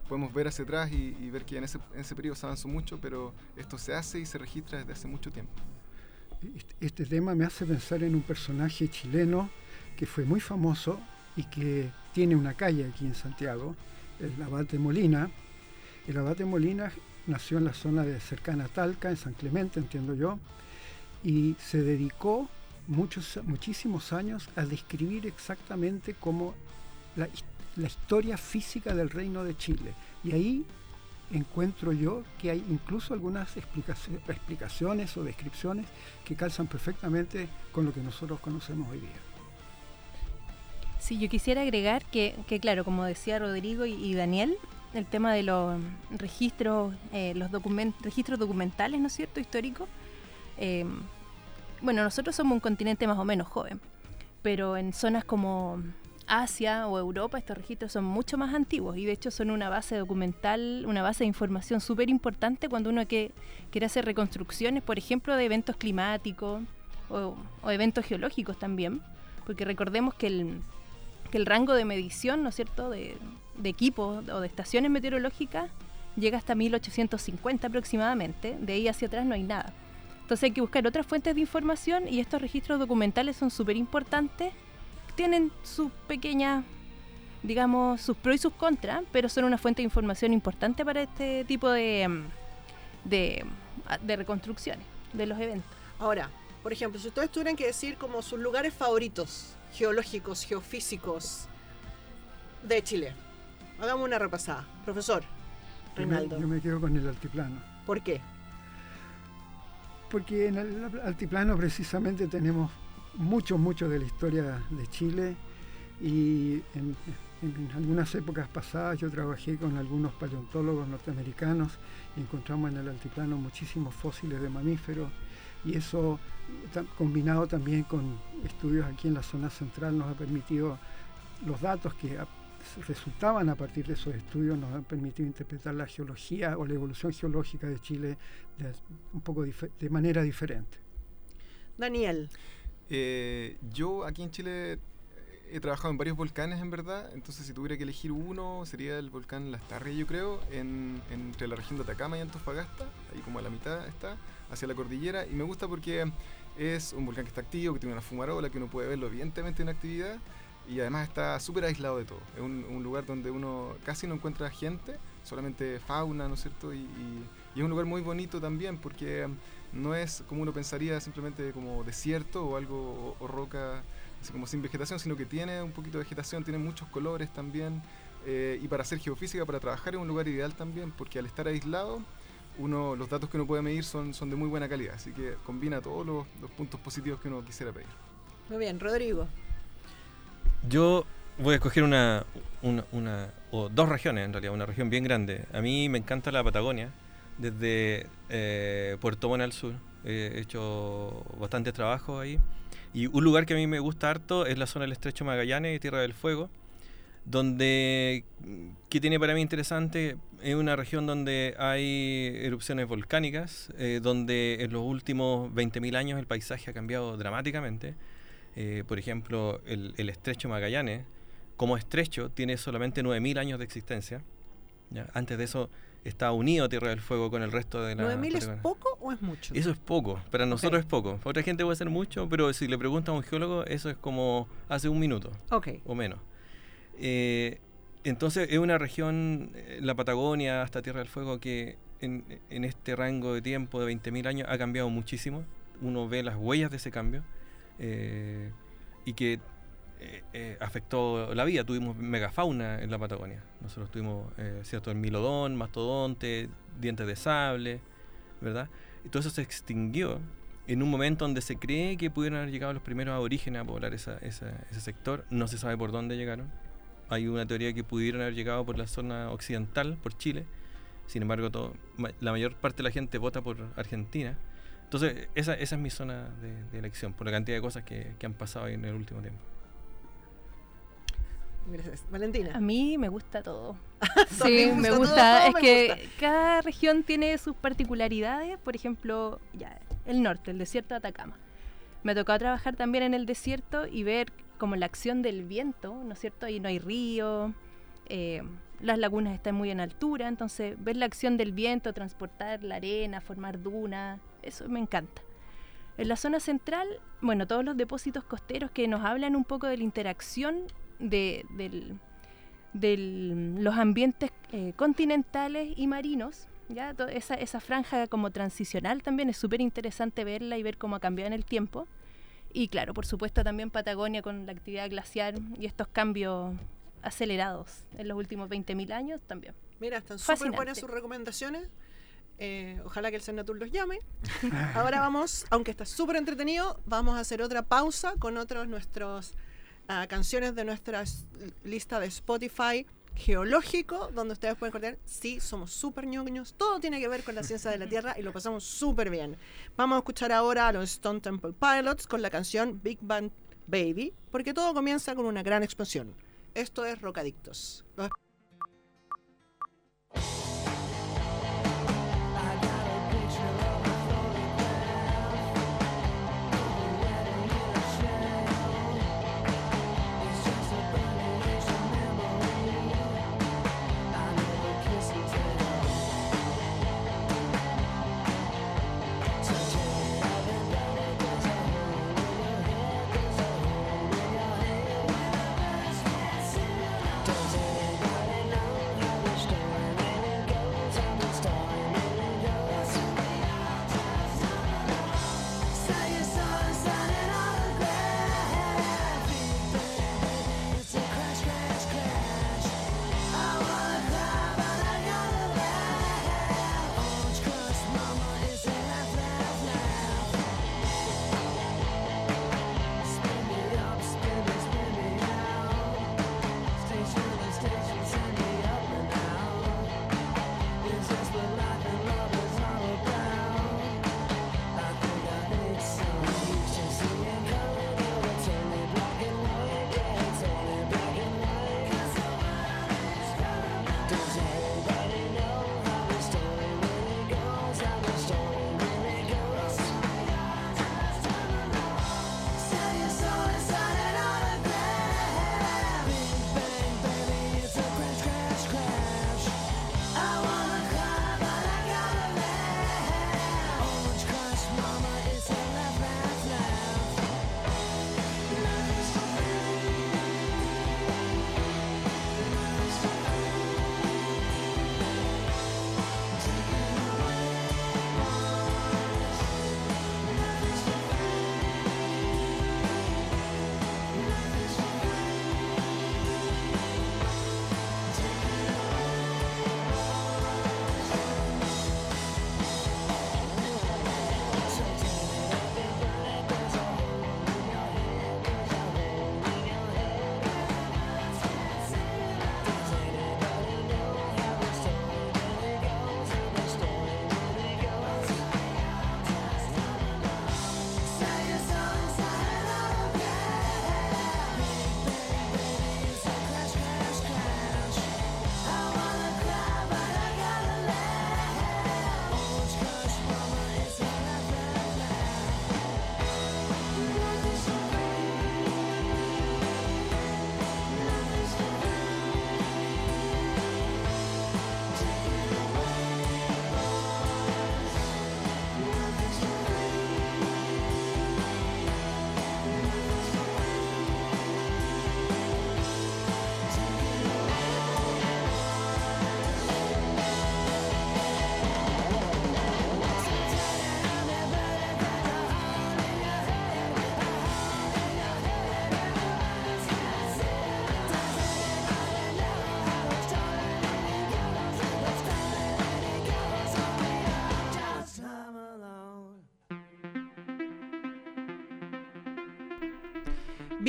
podemos ver hacia atrás y, y ver que en ese, en ese periodo se avanzó mucho, pero esto se hace y se registra desde hace mucho tiempo. Este tema me hace pensar en un personaje chileno que fue muy famoso y que tiene una calle aquí en Santiago, el abate Molina. El abate Molina nació en la zona de cercana a Talca, en San Clemente, entiendo yo, y se dedicó muchos, muchísimos años a describir exactamente cómo la, la historia física del reino de Chile. Y ahí encuentro yo que hay incluso algunas explicaciones, o descripciones que calzan perfectamente con lo que nosotros conocemos hoy día. Sí, yo quisiera agregar que, que claro, como decía Rodrigo y, y, Daniel, el tema de los registros, eh, los document registros documentales, ¿no es cierto?, históricos. Eh, bueno, nosotros somos un continente más o menos joven, pero en zonas como Asia o Europa estos registros son mucho más antiguos y de hecho son una base documental, una base de información súper importante cuando uno quiere hacer reconstrucciones, por ejemplo, de eventos climáticos o, eventos geológicos también, porque recordemos que el, que el rango de medición, ¿no es cierto?, de, de equipos o de estaciones meteorológicas llega hasta 1850 aproximadamente, de ahí hacia atrás no hay nada. Entonces hay que buscar otras fuentes de información y estos registros documentales son súper importantes, tienen sus pequeñas, digamos, sus pros y sus contras, pero son una fuente de información importante para este tipo de, de, de reconstrucciones de los eventos. Ahora, por ejemplo, si ustedes tuvieran que decir como sus lugares favoritos geológicos, geofísicos de Chile. Hagamos una repasada. Profesor Reinaldo. Yo me, yo me quedo con el altiplano. ¿Por qué? Porque en el altiplano precisamente tenemos mucho, mucho de la historia de Chile y en, en, algunas épocas pasadas yo trabajé con algunos paleontólogos norteamericanos y encontramos en el altiplano muchísimos fósiles de mamíferos y eso combinado también con estudios aquí en la zona central nos ha permitido los datos que resultaban a partir de esos estudios nos han permitido interpretar la geología o la evolución geológica de Chile de un poco de manera diferente. Daniel. Eh, yo aquí en Chile he trabajado en varios volcanes en verdad, entonces si tuviera que elegir uno sería el volcán Las Tarrias yo creo, en, entre la región de Atacama y Antofagasta, ahí como a la mitad está, hacia la cordillera, y me gusta porque es un volcán que está activo, que tiene una fumarola, que uno puede verlo evidentemente en actividad, y además está súper aislado de todo, es un, un, lugar donde uno casi no encuentra gente, solamente fauna, ¿no es cierto? Y, y, y es un lugar muy bonito también porque no es como uno pensaría simplemente como desierto o algo o, o roca así como sin vegetación, sino que tiene un poquito de vegetación, tiene muchos colores también. Eh, y para hacer geofísica, para trabajar es un lugar ideal también, porque al estar aislado, uno, los datos que uno puede medir son, son de muy buena calidad, así que combina todos los, los puntos positivos que uno quisiera pedir. Muy bien, Rodrigo. Yo voy a escoger una, una, una, o dos regiones en realidad, una región bien grande. A mí me encanta la Patagonia, desde eh, Puerto Montt al sur. He hecho bastante trabajo ahí. Y un lugar que a mí me gusta harto es la zona del Estrecho Magallanes y Tierra del Fuego, donde, que tiene para mí interesante, es una región donde hay erupciones volcánicas, eh, donde en los últimos 20.000 años el paisaje ha cambiado dramáticamente. Eh, por ejemplo, el, el, Estrecho Magallanes, como estrecho, tiene solamente 9.000 años de existencia. ¿ya? Antes de eso está unido a Tierra del Fuego con el resto de la... 9.000 es poco o es mucho? Eso es poco, para nosotros es poco. Para otra gente puede ser mucho, pero si le pregunta a un geólogo, eso es como hace un minuto Ok. o menos. Eh, entonces es una región, eh, la Patagonia hasta Tierra del Fuego, que en, en este rango de tiempo de 20.000 años ha cambiado muchísimo. Uno ve las huellas de ese cambio eh, y que eh, eh, afectó la vida. Tuvimos megafauna en la Patagonia. Nosotros tuvimos, eh, ¿cierto? El milodón, mastodonte, dientes de sable, ¿verdad? Y todo eso se extinguió en un momento donde se cree que pudieron haber llegado los primeros aborígenes a poblar esa- esa- ese sector. No se sabe por dónde llegaron. Hay una teoría que pudieron haber llegado por la zona occidental, por Chile. Sin embargo, todo, la mayor parte de la gente vota por Argentina. Entonces, esa, esa es mi zona de, de elección, por la cantidad de cosas que, que han pasado en el último tiempo. Gracias. Valentina. A mí me gusta todo. Sí, me me gusta gusta. todo es me que gusta. cada región tiene sus particularidades. Por ejemplo, ya, el norte, el desierto de Atacama. Me tocó trabajar también en el desierto y ver como la acción del viento, ¿no es cierto? Ahí no hay río, eh, las lagunas están muy en altura, entonces ver la acción del viento, transportar la arena, formar dunas, eso me encanta. En la zona central, bueno, todos los depósitos costeros que nos hablan un poco de la interacción de, del, los ambientes eh, continentales y marinos. ¿ya? Esa, esa franja como transicional también es súper interesante verla y ver cómo ha cambiado en el tiempo. Y claro, por supuesto también Patagonia con la actividad glaciar y estos cambios acelerados en los últimos 20.000 años también. Mira, están súper buenas sus recomendaciones. Eh, ojalá que el Senatur los llame. Ahora vamos, aunque está súper entretenido, vamos a hacer otra pausa con otros nuestros canciones de nuestra lista de Spotify geológico, donde ustedes pueden encontrar, sí, somos súper ñoños, todo tiene que ver con la ciencia de la Tierra y lo pasamos súper bien. Vamos a escuchar ahora a los Stone Temple Pilots con la canción Big Bang Baby, porque todo comienza con una gran explosión. Esto es Rocadictos.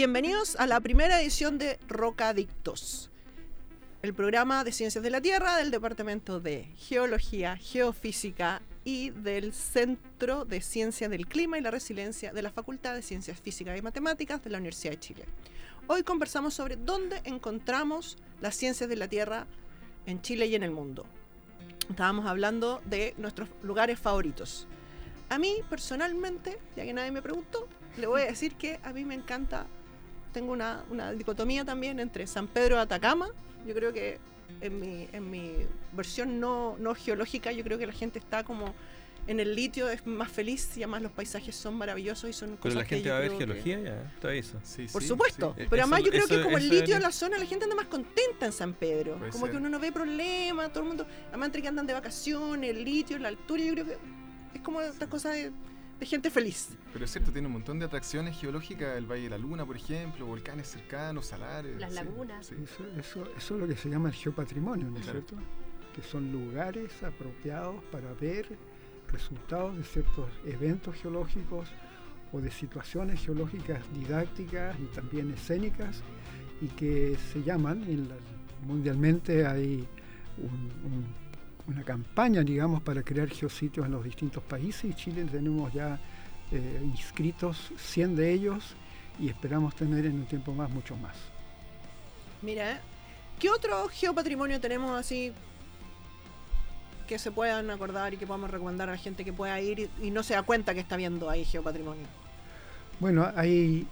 Bienvenidos a la primera edición de Rocadictos, el programa de Ciencias de la Tierra del Departamento de Geología, Geofísica y del Centro de Ciencia del Clima y la Resiliencia de la Facultad de Ciencias Físicas y Matemáticas de la Universidad de Chile. Hoy conversamos sobre dónde encontramos las ciencias de la Tierra en Chile y en el mundo. Estábamos hablando de nuestros lugares favoritos. A mí, personalmente, ya que nadie me preguntó, le voy a decir que a mí me encanta, tengo una, una dicotomía también entre San Pedro de Atacama, yo creo que en mi, en mi versión no, no geológica, yo creo que la gente está como en el litio es más feliz y además los paisajes son maravillosos y son Pero cosas la gente que yo va a ver que- geología ya, todo eso. Sí, Por sí, supuesto, sí. Pero además eso- yo creo que como el litio es- en la zona, la gente anda más contenta en San Pedro. Puede como ser. que uno no ve problema, todo el mundo, además entre que andan de vacaciones, el litio, la altura, yo creo que es como esta cosa de, de gente feliz. Pero es cierto, tiene un montón de atracciones geológicas, el Valle de la Luna, por ejemplo, volcanes cercanos, salares. Las sí, lagunas. sí. Eso, eso, eso es lo que se llama el geopatrimonio, ¿no es Claro. cierto? Que son lugares apropiados para ver resultados de ciertos eventos geológicos o de situaciones geológicas didácticas y también escénicas y que se llaman, en la- mundialmente hay un- un- una campaña, digamos, para crear geositios en los distintos países y Chile tenemos ya eh, inscritos 100 de ellos y esperamos tener en un tiempo más muchos más. Mira. ¿qué otro geopatrimonio tenemos así que se puedan acordar y que podamos recomendar a la gente que pueda ir y, y no se da cuenta que está viendo ahí geopatrimonio? Bueno, hay,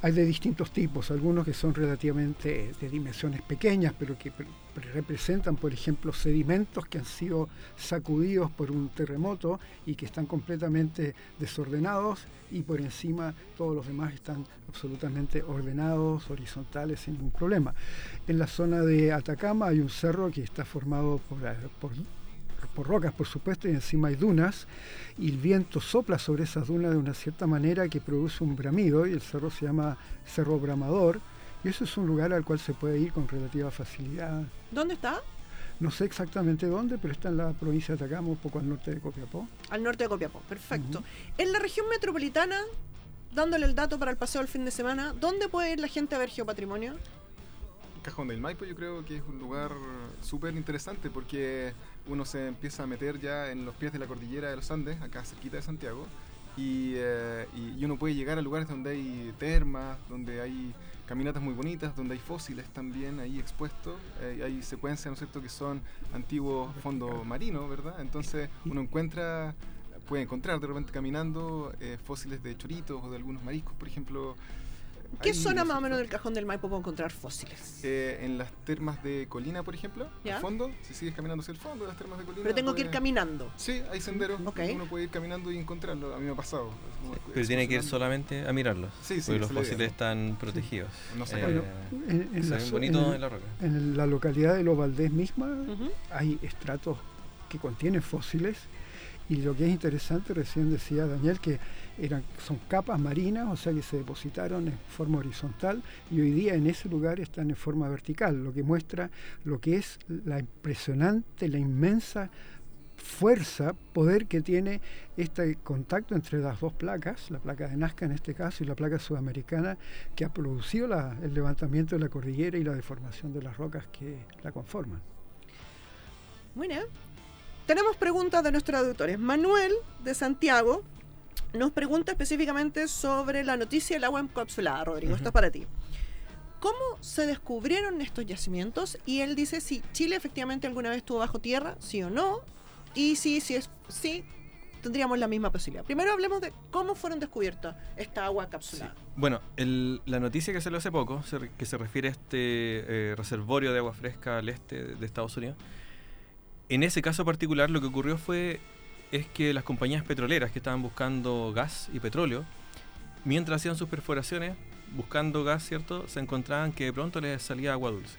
hay de distintos tipos, algunos que son relativamente de dimensiones pequeñas, pero que pre- pre- representan, por ejemplo, sedimentos que han sido sacudidos por un terremoto y que están completamente desordenados y por encima todos los demás están absolutamente ordenados, horizontales, sin ningún problema. En la zona de Atacama hay un cerro que está formado por, por por rocas, por supuesto, y encima hay dunas, y el viento sopla sobre esas dunas de una cierta manera que produce un bramido, y el cerro se llama Cerro Bramador, y eso es un lugar al cual se puede ir con relativa facilidad. ¿Dónde está? No sé exactamente dónde, pero está en la provincia de Atacama, un poco al norte de Copiapó. Al norte de Copiapó, perfecto. En la región metropolitana, dándole el dato para el paseo del fin de semana, ¿dónde puede ir la gente a ver geopatrimonio? Cajón del Maipo yo creo que es un lugar súper interesante porque uno se empieza a meter ya en los pies de la cordillera de los Andes, acá cerquita de Santiago, y, eh, y- y uno puede llegar a lugares donde hay termas, donde hay caminatas muy bonitas, donde hay fósiles también ahí expuestos, eh, hay secuencias, ¿no es cierto?, que son antiguos fondos marinos, ¿verdad? Entonces uno encuentra, puede encontrar de repente caminando eh, fósiles de choritos o de algunos mariscos, por ejemplo. ¿Qué zona ¿no es más o menos del cajón del Maipo puedo encontrar fósiles? Eh, en las termas de Colina, por ejemplo, ¿Ya? al fondo, si sigues caminando hacia el fondo de las termas de Colina. Pero tengo que ir puedes- caminando. Sí, hay senderos, Ok. uno puede ir caminando y encontrarlo. A mí me ha pasado. Como Pero tiene que ir solamente a mirarlos. Sí, sí, porque los esa es la idea. fósiles están protegidos. No Eh, sacarlo. En, en se la bonitos en- en la roca. en la localidad de Los Valdés misma Ujú. hay estratos que contienen fósiles y lo que es interesante, recién decía Daniel, que eran, son capas marinas, o sea que se depositaron en forma horizontal y hoy día en ese lugar están en forma vertical, lo que muestra lo que es la impresionante, la inmensa fuerza, poder que tiene este contacto entre las dos placas, la placa de Nazca en este caso y la placa sudamericana, que ha producido la- el levantamiento de la cordillera y la deformación de las rocas que la conforman. Bueno, tenemos preguntas de nuestros auditores. Manuel de Santiago nos pregunta específicamente sobre la noticia del agua encapsulada, Rodrigo. Esto es para ti. ¿Cómo se descubrieron estos yacimientos? Y él dice si Chile efectivamente alguna vez estuvo bajo tierra, sí o no. Y si, si es sí, tendríamos la misma posibilidad. Primero hablemos de cómo fueron descubiertas esta agua encapsulada. Bueno, el- la noticia que salió hace poco, se que se refiere a este eh, reservorio de agua fresca al este de Estados Unidos, en ese caso particular lo que ocurrió fue es que las compañías petroleras que estaban buscando gas y petróleo, mientras hacían sus perforaciones, buscando gas, ¿cierto? Se encontraban que de pronto les salía agua dulce.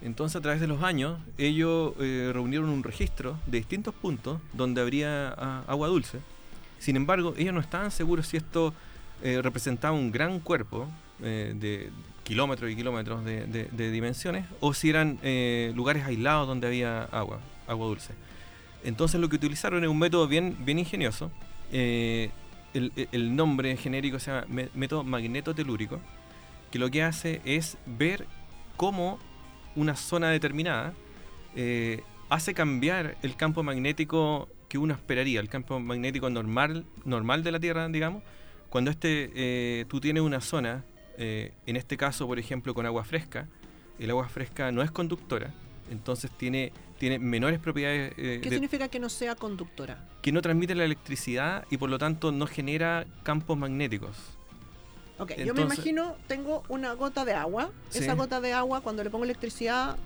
Entonces, a través de los años, ellos eh, reunieron un registro de distintos puntos donde habría ah, agua dulce. Sin embargo, ellos no estaban seguros si esto eh, representaba un gran cuerpo eh, de kilómetros y kilómetros de, de- dimensiones o si eran lugares aislados donde había agua, agua dulce. Entonces lo que utilizaron es un método bien, bien ingenioso. eh, el, el nombre genérico se llama mé- método magnetotelúrico. que lo que hace es ver cómo una zona determinada eh, hace cambiar el campo magnético que uno esperaría, el campo magnético normal, normal de la Tierra, digamos, cuando este, eh, tú tienes una zona, en este caso, por ejemplo, con agua fresca, el agua fresca no es conductora, entonces tiene, tiene menores propiedades. ¿Qué significa que no sea conductora? Que no transmite la electricidad y por lo tanto no genera campos magnéticos. Ok, yo me imagino, tengo una gota de agua. Esa gota de agua, cuando le pongo electricidad.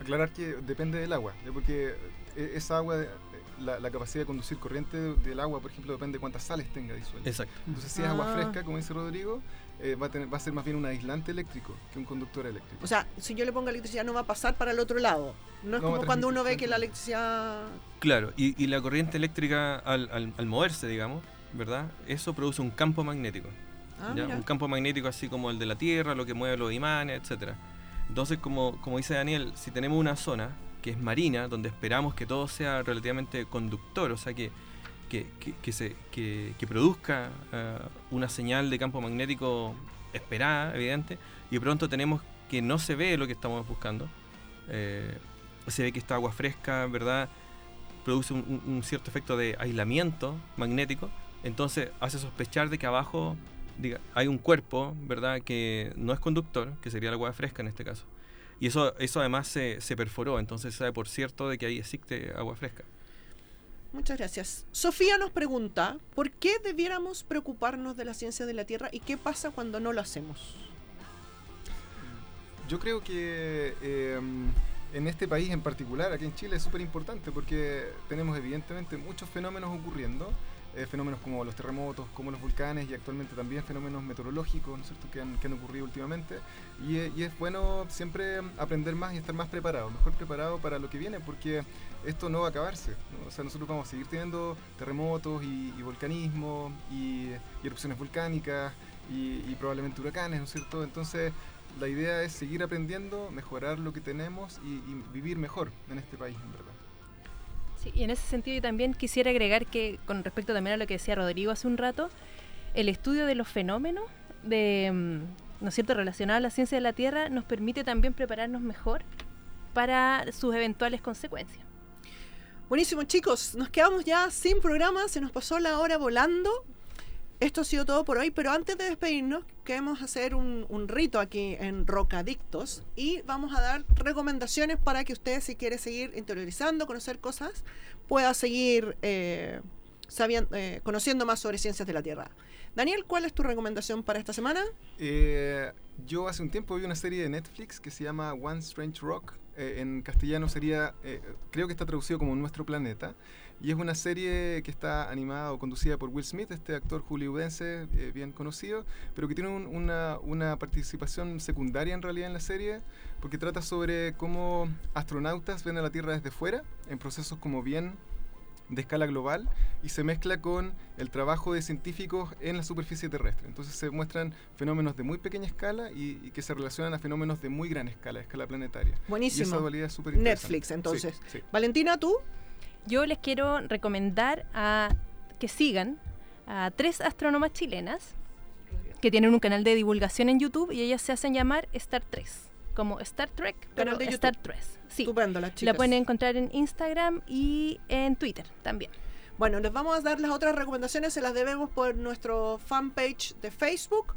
Aclarar que depende del agua, porque e, esa agua, la, capacidad de conducir corriente del agua, por ejemplo, depende de cuántas sales tenga disueltas. Exacto. Entonces, si es agua ah. fresca, como dice Rodrigo, eh, va, a tener, va a ser más bien un aislante eléctrico que un conductor eléctrico. O sea, si yo le pongo electricidad, no va a pasar para el otro lado. No es como cuando uno ve que la electricidad. Claro, y, la corriente eléctrica, al, al moverse, digamos, ¿verdad? Eso produce un campo magnético. Ah, un campo magnético así como el de la Tierra, lo que mueve los imanes, etcétera. Entonces, como, como dice Daniel, si tenemos una zona que es marina, donde esperamos que todo sea relativamente conductor, o sea, que, que, se, que, produzca eh, una señal de campo magnético esperada, evidente, y pronto tenemos que no se ve lo que estamos buscando. Eh, se ve que esta agua fresca, ¿verdad? Produce un, un, cierto efecto de aislamiento magnético, entonces hace sospechar de que abajo diga, hay un cuerpo, ¿verdad?, que no es conductor, que sería la agua fresca en este caso. Y eso, eso además se, se perforó, entonces se sabe por cierto de que ahí existe agua fresca. Muchas gracias. Sofía nos pregunta, ¿por qué debiéramos preocuparnos de la ciencia de la Tierra y qué pasa cuando no lo hacemos? Yo creo que em, en este país en particular, aquí en Chile, es súper importante porque tenemos evidentemente muchos fenómenos ocurriendo eh, fenómenos como los terremotos, como los volcanes y actualmente también fenómenos meteorológicos ¿no es cierto? Que, han, ocurrido últimamente. Y, y, es bueno siempre aprender más y estar más preparado, mejor preparado para lo que viene, porque esto no va a acabarse. O sea, nosotros vamos a seguir teniendo terremotos y, volcanismo y, erupciones volcánicas y, probablemente huracanes, ¿no es cierto? Entonces, la idea es seguir aprendiendo, mejorar lo que tenemos y, y vivir mejor en este país, en verdad y en ese sentido yo también quisiera agregar que con respecto también a lo que decía Rodrigo hace un rato, el estudio de los fenómenos de, mm, ¿no cierto?, relacionados a la ciencia de la Tierra nos permite también prepararnos mejor para sus eventuales consecuencias. Buenísimo, chicos. Nos quedamos ya sin programa. Se nos pasó la hora volando esto ha sido todo por hoy, pero antes de despedirnos, queremos hacer un, rito aquí en Rocadictos y vamos a dar recomendaciones para que usted, si quiere seguir interiorizando, conocer cosas, pueda seguir eh, eh, conociendo más sobre ciencias de la Tierra. Daniel, ¿cuál es tu recomendación para esta semana? Eh, yo hace un tiempo vi una serie de Netflix que se llama One Strange Rock. en castellano sería, creo que está traducido como Nuestro Planeta. Y es una serie que está animada o conducida por Will Smith, este actor hollywoodense eh, bien conocido, pero que tiene una, una, participación secundaria en realidad en la serie, porque trata sobre cómo astronautas ven a la Tierra desde fuera, en procesos como bien de escala global, y se mezcla con el trabajo de científicos en la superficie terrestre. Entonces se muestran fenómenos de muy pequeña escala y, que se relacionan a fenómenos de muy gran escala, escala planetaria. Buenísimo. Y esa dualidad es súper Netflix, entonces. Valentina, ¿tú? Yo les quiero recomendar a que sigan a tres astrónomas chilenas que tienen un canal de divulgación en YouTube y ellas se hacen llamar Star 3, como Star Trek, pero de Star 3. Sí, la pueden encontrar en Instagram y en Twitter también. Bueno, les vamos a dar las otras recomendaciones, se las debemos por nuestro fanpage de Facebook.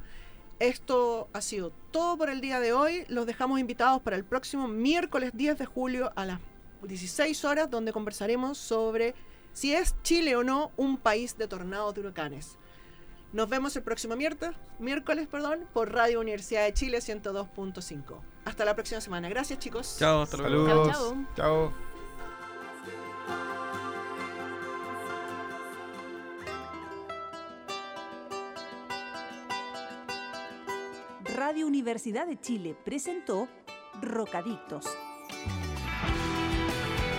Esto ha sido todo por el día de hoy. Los dejamos invitados para el próximo miércoles 10 de julio a las 16 horas donde conversaremos sobre si es Chile o no un país de tornados de huracanes. Nos vemos el próximo miércoles, perdón, por Radio Universidad de Chile 102.5. Hasta la próxima semana. Gracias, chicos. Chao, hasta luego. Chao, chao. Radio Universidad de Chile presentó Rocadictos